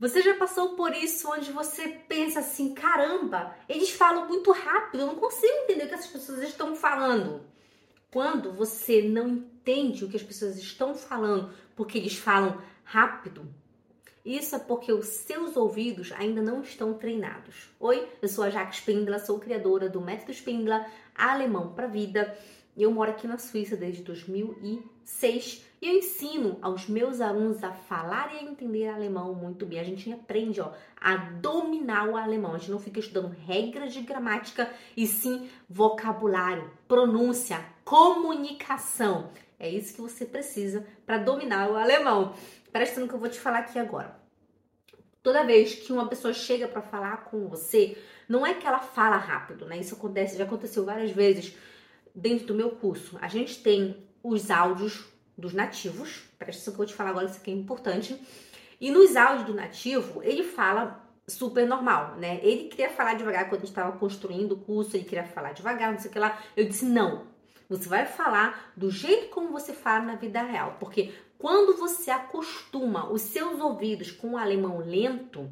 Você já passou por isso onde você pensa assim, caramba, eles falam muito rápido, eu não consigo entender o que essas pessoas estão falando. Quando você não entende o que as pessoas estão falando, porque eles falam rápido, isso é porque os seus ouvidos ainda não estão treinados. Oi, eu sou a Jaque Spindler, sou criadora do Método Spindler Alemão para Vida. Eu moro aqui na Suíça desde 2006 e eu ensino aos meus alunos a falar e a entender alemão muito bem. A gente aprende ó, a dominar o alemão. A gente não fica estudando regras de gramática e sim vocabulário, pronúncia, comunicação. É isso que você precisa para dominar o alemão. Presta no que eu vou te falar aqui agora. Toda vez que uma pessoa chega para falar com você, não é que ela fala rápido, né? Isso acontece, já aconteceu várias vezes dentro do meu curso. A gente tem os áudios dos nativos, presta atenção que eu vou te falar agora, isso aqui é importante. E nos áudios do nativo, ele fala super normal, né? Ele queria falar devagar quando a gente estava construindo o curso, ele queria falar devagar, não sei o que lá. Eu disse: não, você vai falar do jeito como você fala na vida real, porque quando você acostuma os seus ouvidos com o alemão lento,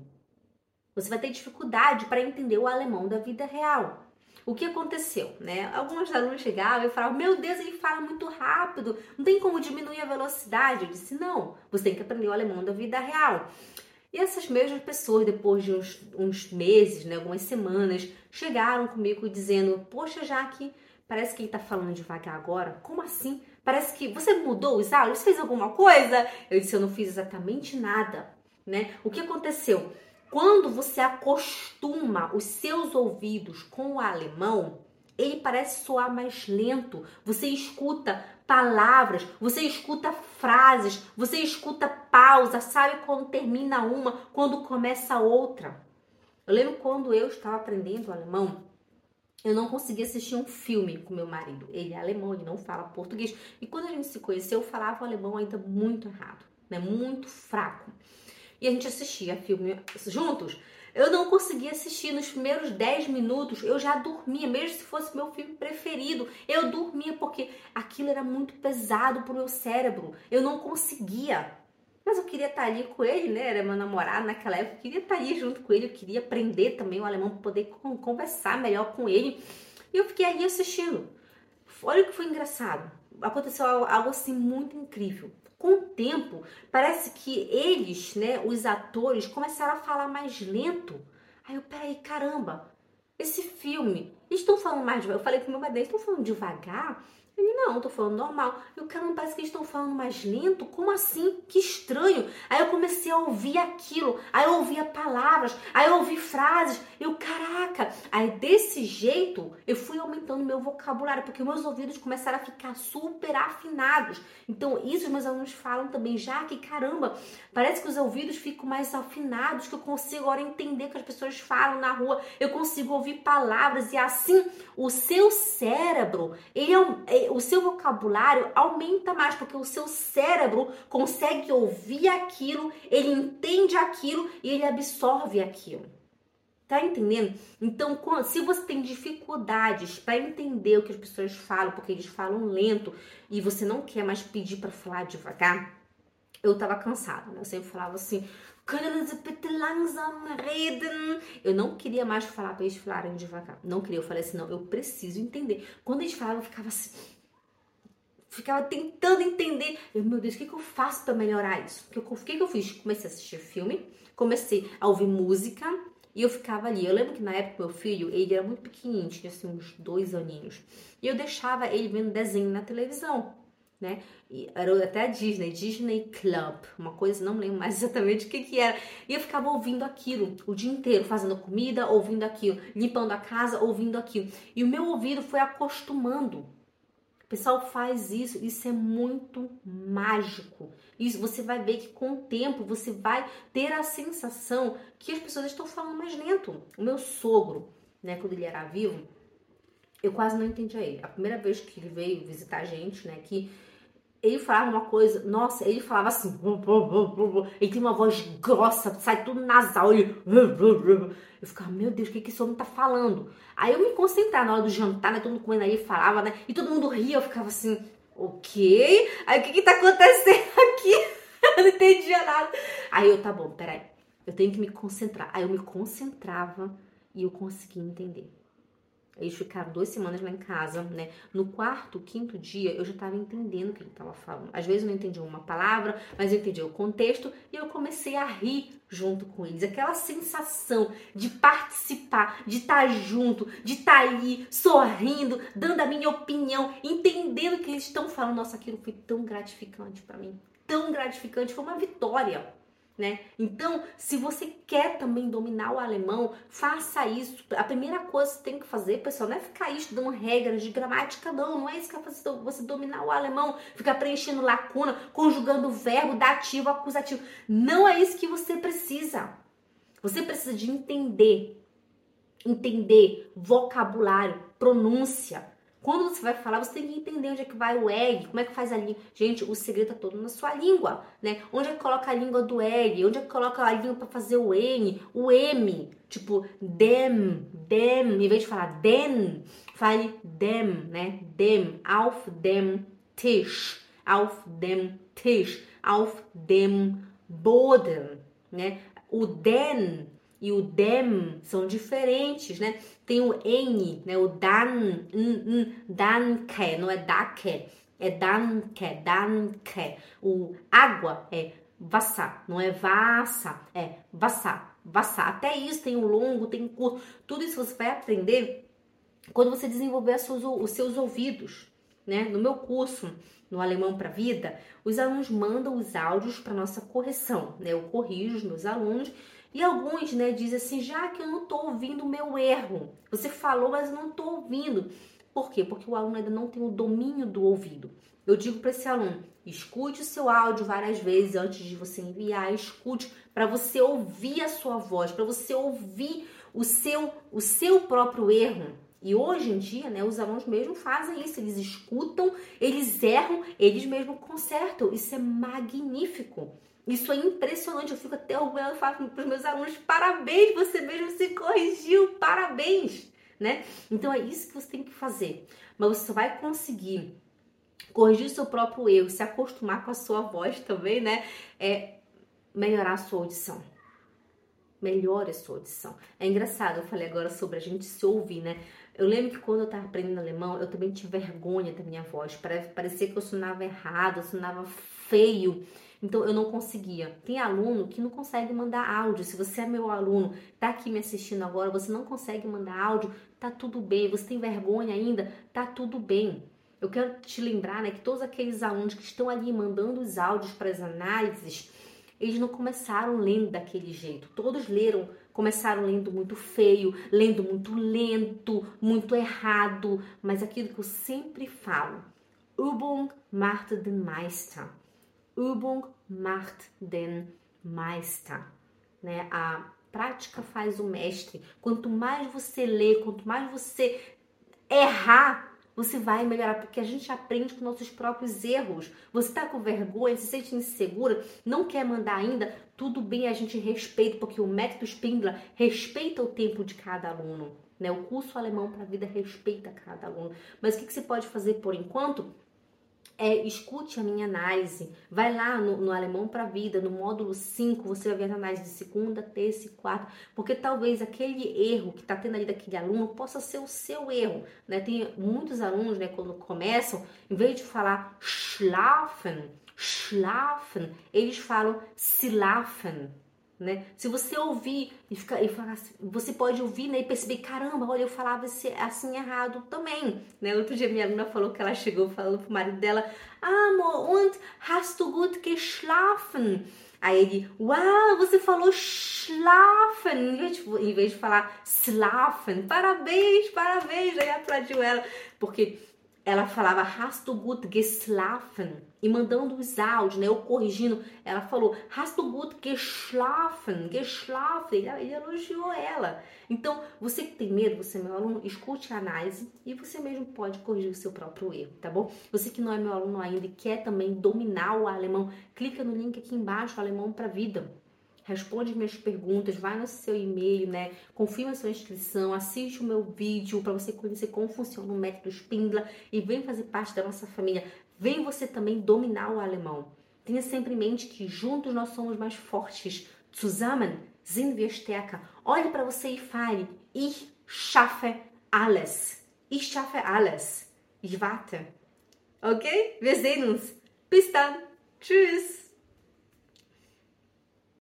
você vai ter dificuldade para entender o alemão da vida real. O que aconteceu, né? Alguns alunos chegavam e falavam: Meu Deus, ele fala muito rápido, não tem como diminuir a velocidade. Eu disse: Não, você tem que aprender o alemão da vida real. E essas mesmas pessoas, depois de uns, uns meses, né, algumas semanas, chegaram comigo dizendo: Poxa, Jaque, parece que ele está falando devagar agora. Como assim? Parece que você mudou os áudios, fez alguma coisa? Eu disse, eu não fiz exatamente nada, né? O que aconteceu? Quando você acostuma os seus ouvidos com o alemão, ele parece soar mais lento. Você escuta palavras, você escuta frases, você escuta pausa, sabe quando termina uma, quando começa outra. Eu lembro quando eu estava aprendendo alemão, eu não conseguia assistir um filme com meu marido. Ele é alemão, ele não fala português. E quando a gente se conheceu, eu falava o alemão ainda muito errado, né? Muito fraco. E a gente assistia filme juntos. Eu não conseguia assistir nos primeiros 10 minutos, eu já dormia, mesmo se fosse meu filme preferido. Eu dormia porque aquilo era muito pesado pro meu cérebro. Eu não conseguia. Mas eu queria estar ali com ele, né? Era meu namorado naquela época. Eu queria estar ali junto com ele. Eu queria aprender também o alemão poder conversar melhor com ele. E eu fiquei ali assistindo. Olha o que foi engraçado. Aconteceu algo assim muito incrível. Com o tempo, parece que eles, né, os atores, começaram a falar mais lento. Aí eu, peraí, caramba, esse filme, eles estão falando mais devagar. Eu falei pro meu eles estão falando devagar? Ele, não, tô falando normal. E o cara parece que eles estão falando mais lento. Como assim? Que estranho. Aí eu comecei a ouvir aquilo. Aí eu ouvia palavras. Aí eu ouvi frases. Eu, caraca. Aí desse jeito, eu fui aumentando meu vocabulário, porque meus ouvidos começaram a ficar super afinados. Então, isso os meus alunos falam também, já que, caramba, parece que os ouvidos ficam mais afinados, que eu consigo agora entender o que as pessoas falam na rua. Eu consigo ouvir palavras. E assim, o seu cérebro, ele é, o seu vocabulário aumenta mais, porque o seu cérebro consegue ouvir aquilo, ele entende aquilo e ele absorve aquilo. Tá entendendo? Então, se você tem dificuldades para entender o que as pessoas falam, porque eles falam lento e você não quer mais pedir para falar devagar, eu tava cansada, né? Eu sempre falava assim? Eu não queria mais falar para eles falarem devagar. Não queria. Eu falei assim, não, eu preciso entender. Quando eles falavam, eu ficava assim, ficava tentando entender. Eu, meu Deus, o que, que eu faço para melhorar isso? O que, que eu fiz? Comecei a assistir filme, comecei a ouvir música e eu ficava ali. Eu lembro que na época meu filho, ele era muito pequenininho, tinha assim uns dois aninhos. E eu deixava ele vendo desenho na televisão, né? E era até a Disney, Disney Club, uma coisa, não lembro mais exatamente o que que era. E eu ficava ouvindo aquilo o dia inteiro, fazendo comida, ouvindo aquilo, limpando a casa, ouvindo aquilo. E o meu ouvido foi acostumando o pessoal faz isso, isso é muito mágico. Isso você vai ver que com o tempo você vai ter a sensação que as pessoas estão falando mais lento. O meu sogro, né, quando ele era vivo, eu quase não entendia ele. A primeira vez que ele veio visitar a gente, né, que ele falava uma coisa, nossa, ele falava assim, ele tem uma voz grossa, sai tudo nasal, ele, eu ficava, meu Deus, o que, que esse homem tá falando? Aí eu me concentrava na hora do jantar, né, todo mundo comendo aí, falava, né, e todo mundo ria, eu ficava assim, ok, aí o que que tá acontecendo aqui? eu não entendia nada. Aí eu, tá bom, peraí, eu tenho que me concentrar. Aí eu me concentrava e eu conseguia entender. Eles ficaram duas semanas lá em casa, né? No quarto, quinto dia, eu já estava entendendo o que ele estava falando. Às vezes eu não entendia uma palavra, mas eu entendia o contexto e eu comecei a rir junto com eles. Aquela sensação de participar, de estar tá junto, de estar tá sorrindo, dando a minha opinião, entendendo o que eles estão falando. Nossa, aquilo foi tão gratificante para mim. Tão gratificante, foi uma vitória né? Então, se você quer também dominar o alemão, faça isso. A primeira coisa que você tem que fazer, pessoal, não é ficar estudando regras de gramática, não. Não é isso que vai você dominar o alemão, ficar preenchendo lacuna, conjugando verbo, dativo, acusativo. Não é isso que você precisa. Você precisa de entender, entender vocabulário, pronúncia, quando você vai falar, você tem que entender onde é que vai o egg, como é que faz a língua. Gente, o segredo tá todo na sua língua, né? Onde é que coloca a língua do egg? Onde é que coloca a língua para fazer o N, o M? Tipo, dem, dem, em vez de falar den, fale dem, né? Dem, auf dem Tisch, auf dem Tisch, auf dem Boden, né? O den e o dem são diferentes, né? Tem o N, né? O dan, n, n, danke, não é dake, é danke, danke. O água é vassa, não é vassa, é vassa, vassa. Até isso tem o longo, tem o curto. Tudo isso você vai aprender quando você desenvolver os seus ouvidos, né? No meu curso, no Alemão para Vida, os alunos mandam os áudios para nossa correção, né? Eu corrijo os meus alunos e alguns, né, dizem assim, já que eu não estou ouvindo o meu erro. Você falou, mas eu não estou ouvindo. Por quê? Porque o aluno ainda não tem o domínio do ouvido. Eu digo para esse aluno, escute o seu áudio várias vezes antes de você enviar, escute para você ouvir a sua voz, para você ouvir o seu o seu próprio erro. E hoje em dia, né, os alunos mesmo fazem isso, eles escutam, eles erram, eles mesmo consertam. Isso é magnífico. Isso é impressionante, eu fico até orgulhosa e falo para os meus alunos, parabéns, você mesmo se corrigiu, parabéns, né? Então é isso que você tem que fazer. Mas você vai conseguir corrigir seu próprio erro, se acostumar com a sua voz também, né? É melhorar a sua audição. Melhore a sua audição. É engraçado, eu falei agora sobre a gente se ouvir, né? Eu lembro que quando eu estava aprendendo alemão, eu também tive vergonha da minha voz. Parecia que eu sonava errado, eu sonava feio. Então eu não conseguia. Tem aluno que não consegue mandar áudio. Se você é meu aluno, tá aqui me assistindo agora, você não consegue mandar áudio, tá tudo bem. Você tem vergonha ainda, tá tudo bem. Eu quero te lembrar, né, que todos aqueles alunos que estão ali mandando os áudios para as análises, eles não começaram lendo daquele jeito. Todos leram, começaram lendo muito feio, lendo muito lento, muito errado, mas aquilo que eu sempre falo, Übung macht den Meister. Übung macht den Meister. Né? A prática faz o mestre. Quanto mais você lê, quanto mais você errar, você vai melhorar, porque a gente aprende com nossos próprios erros. Você está com vergonha, se sente insegura, não quer mandar ainda, tudo bem, a gente respeita, porque o método Spindler respeita o tempo de cada aluno. Né? O curso alemão para a vida respeita cada aluno. Mas o que, que você pode fazer por enquanto? É, escute a minha análise. Vai lá no, no Alemão para a Vida, no módulo 5, você vai ver a análise de segunda, terça e quarta, porque talvez aquele erro que está tendo ali daquele aluno possa ser o seu erro. Né? Tem muitos alunos, né, quando começam, em vez de falar schlafen, schlafen, eles falam schlafen. Né? Se você ouvir e, ficar, e falar assim, você pode ouvir né, e perceber, caramba, olha, eu falava assim errado também. Né? Outro dia minha aluna falou que ela chegou falando pro marido dela, amor, und hast du gut geschlafen? Aí ele, uau, você falou schlafen, em vez de, em vez de falar slafen, parabéns, parabéns, aí aplaudiu ela, porque ela falava hast du gut geschlafen? E mandando os áudios, né? Eu corrigindo, ela falou hast du gut geschlafen? Geschlafen. Ele, ele elogiou ela. Então, você que tem medo, você é meu aluno, escute a análise e você mesmo pode corrigir o seu próprio erro, tá bom? Você que não é meu aluno ainda e quer também dominar o alemão, clica no link aqui embaixo, Alemão para Vida responde minhas perguntas, vai no seu e-mail, né? Confirma sua inscrição, assiste o meu vídeo para você conhecer como funciona o método Spindler e vem fazer parte da nossa família. Vem você também dominar o alemão. Tenha sempre em mente que juntos nós somos mais fortes, Zusammen sind wir stärker. Olhe para você e fale: Ich schaffe alles. Ich schaffe alles. Ich warte. Ok? Wir sehen uns. Bis dann. Tschüss.